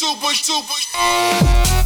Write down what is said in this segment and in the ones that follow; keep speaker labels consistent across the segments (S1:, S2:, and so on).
S1: two push, two push.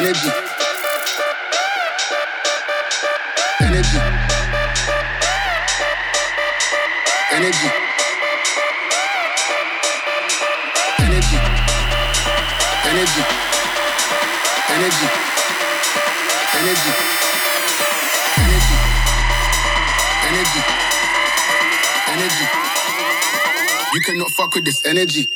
S1: Energy. Energy. Energy. Energy. Energy. Energy. Energy. Energy. Energy. Energy. You cannot fuck with this energy.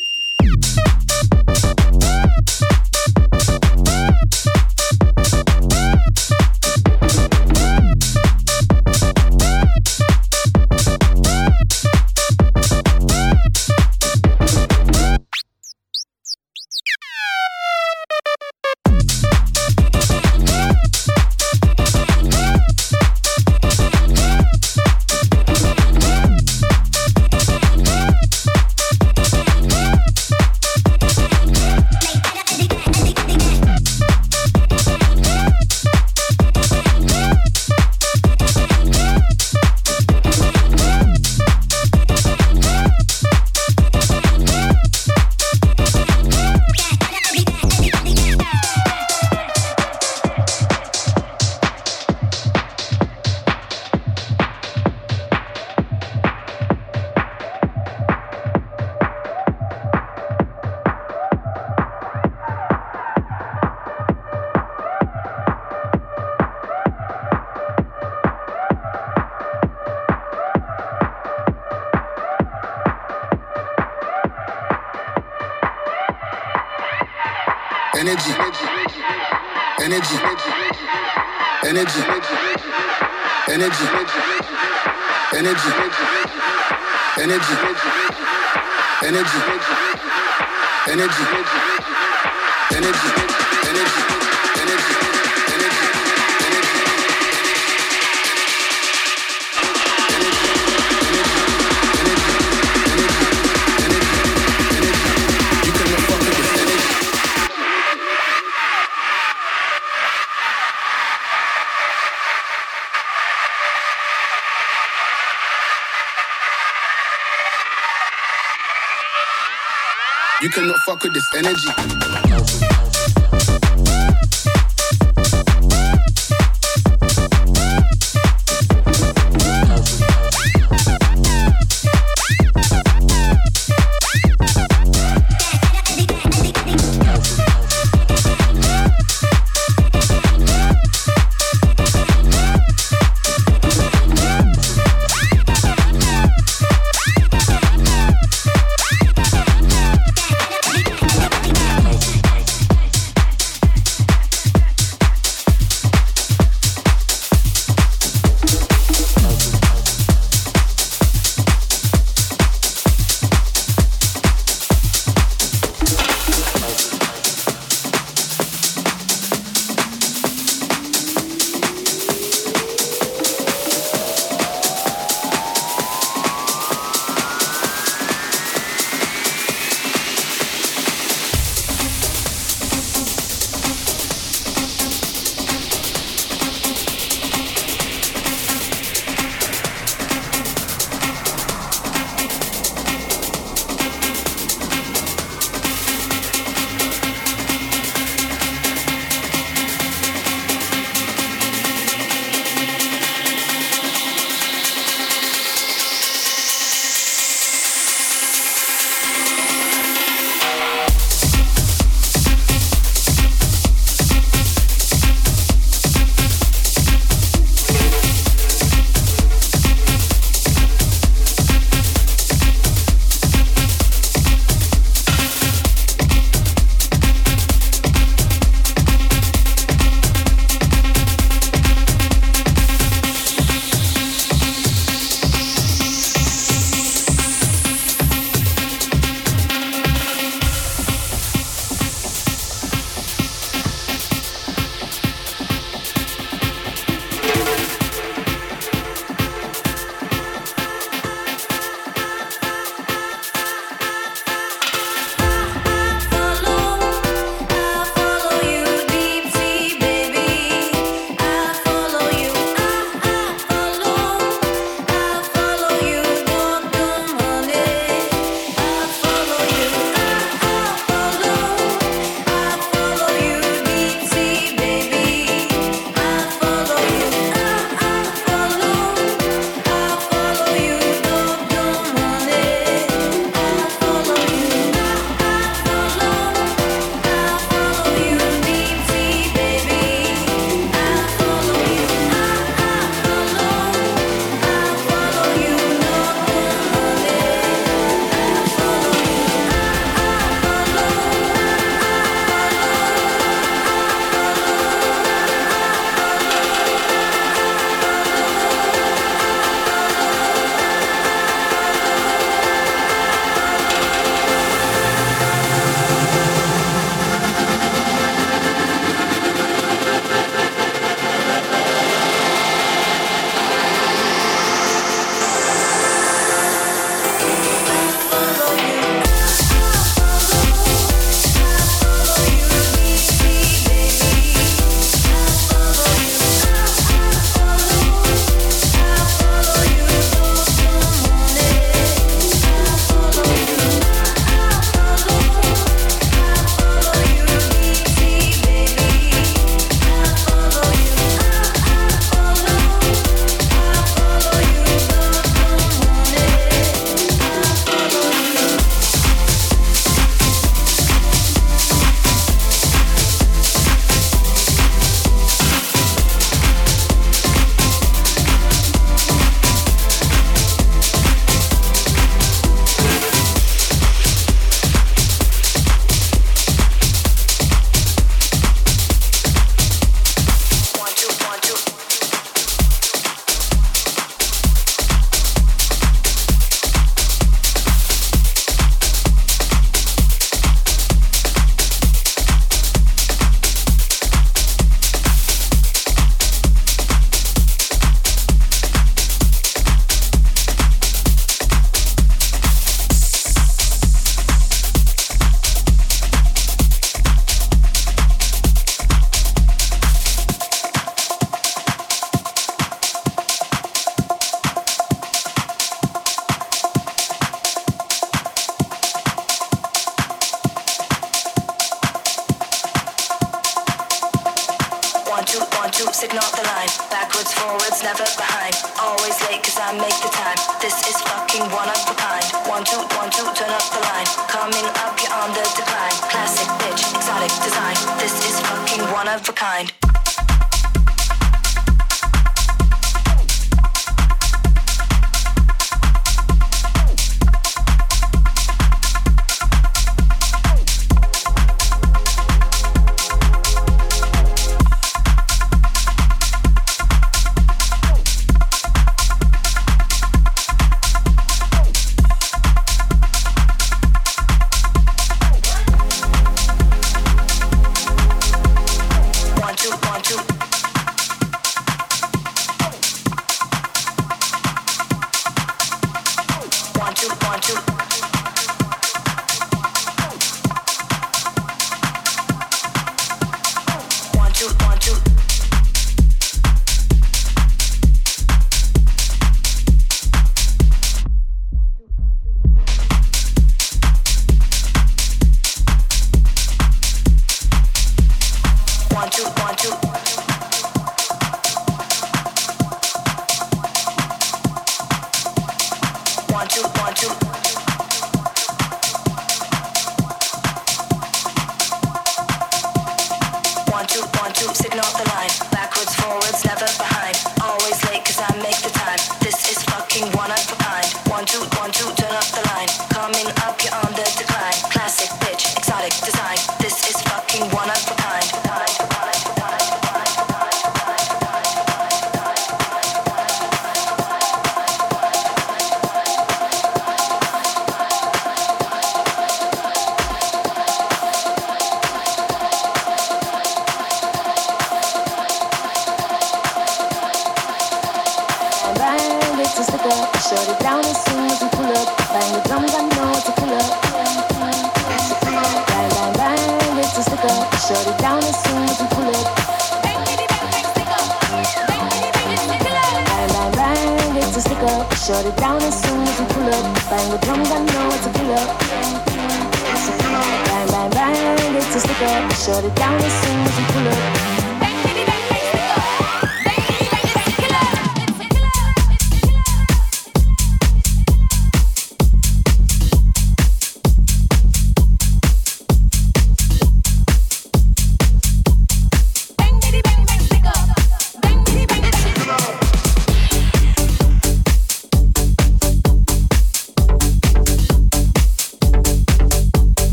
S2: With this energy.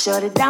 S3: Shut it down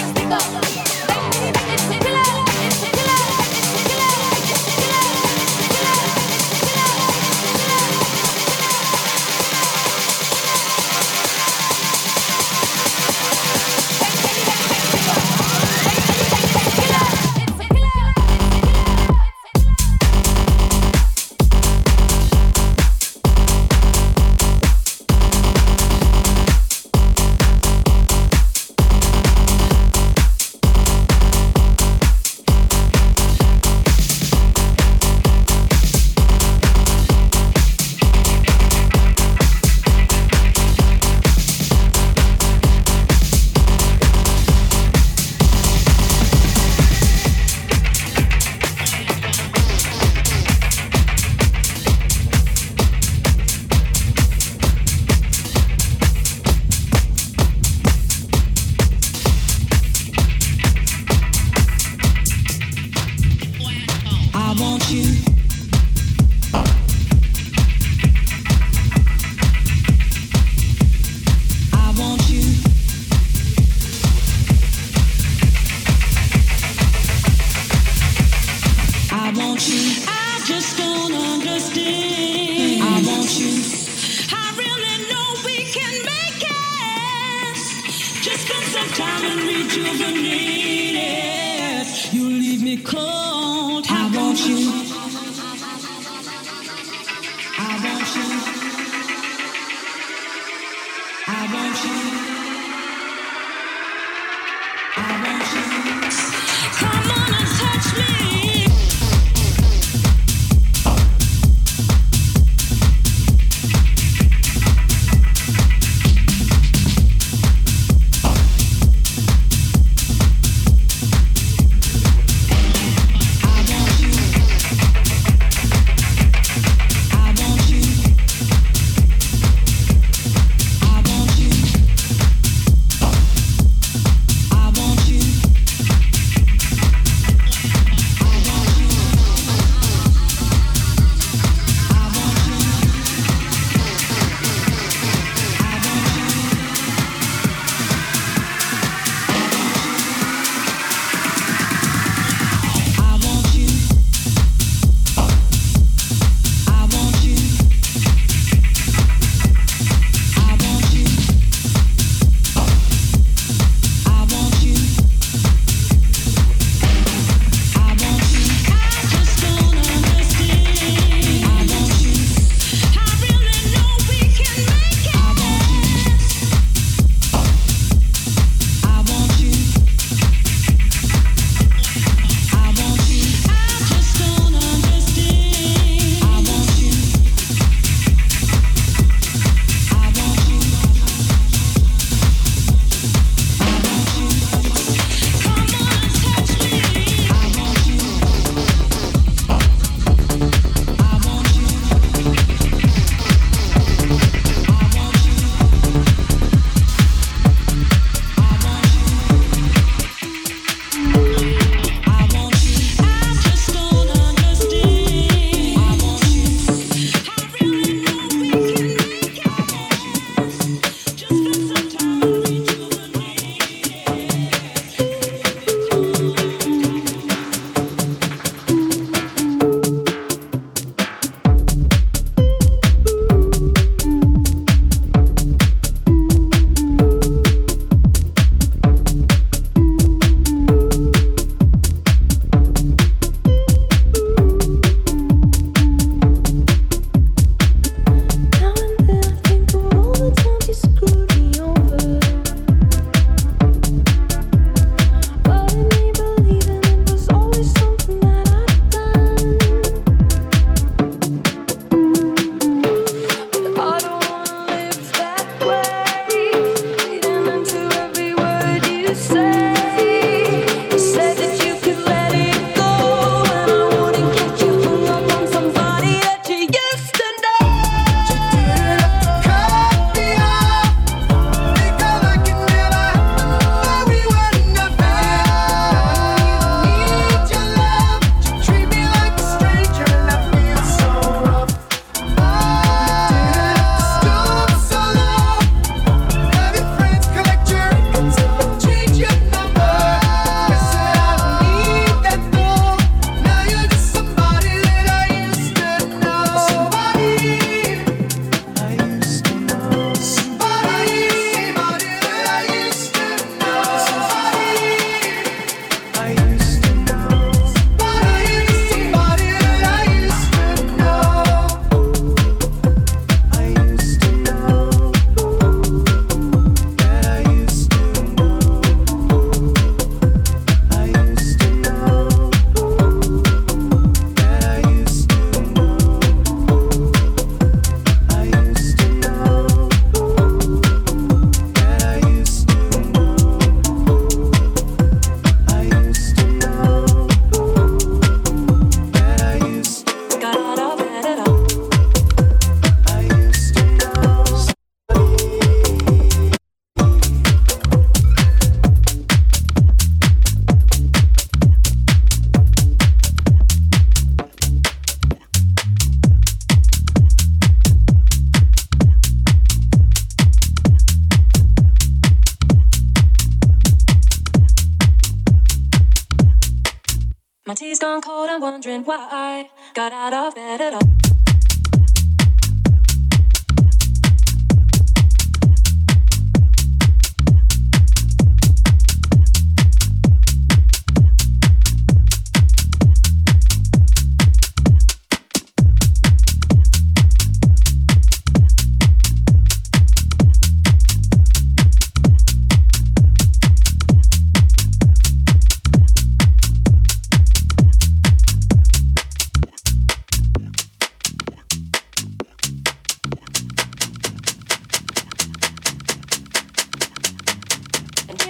S4: Just spend some time and rejuvenate it. You leave me cold. How about you?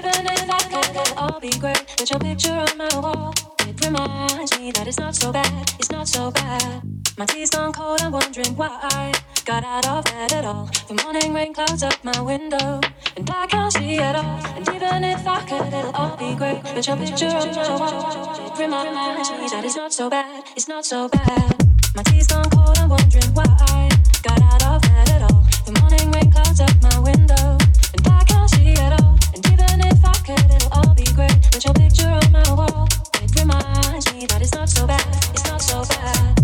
S4: even if I could, it'd all be great. With your picture on my wall, it reminds me that it's not so bad, it's not so bad. My tea's gone cold, I'm wondering why I got out of bed at all. The morning rain clouds up my window, and I can't see at all. And even if I could, it'll all be great. With your picture on my wall, it reminds me that it's not so bad, it's not so bad. My tea's gone cold, I'm wondering why I got out of bed at all. The morning rain clouds up my window. Put your picture on my wall. It reminds me that it's not so bad. It's not so bad.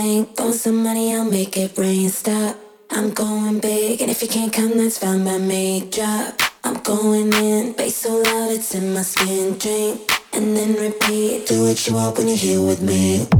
S5: bank. Throw some money, I'll make it rain. Stop. I'm going big, and if you can't come, that's fine by me. Drop. I'm going in, bass so loud it's in my skin. Drink and then repeat. Do what you want when you're here with me.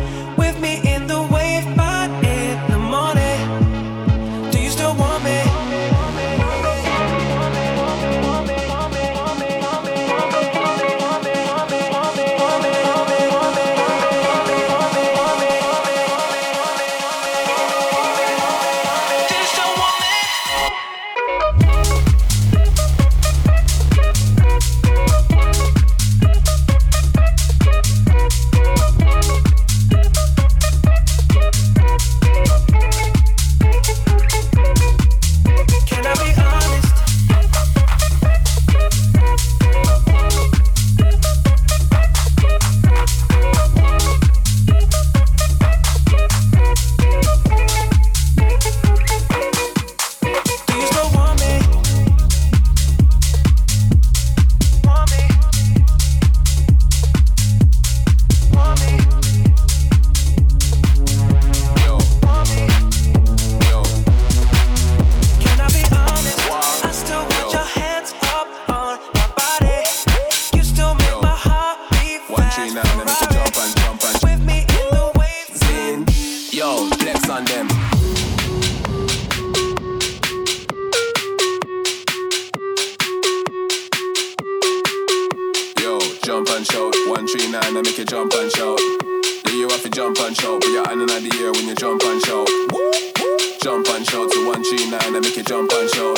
S6: make
S7: you jump and shout.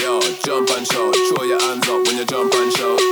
S7: Yo, jump and shout. Throw your hands up when you jump and shout.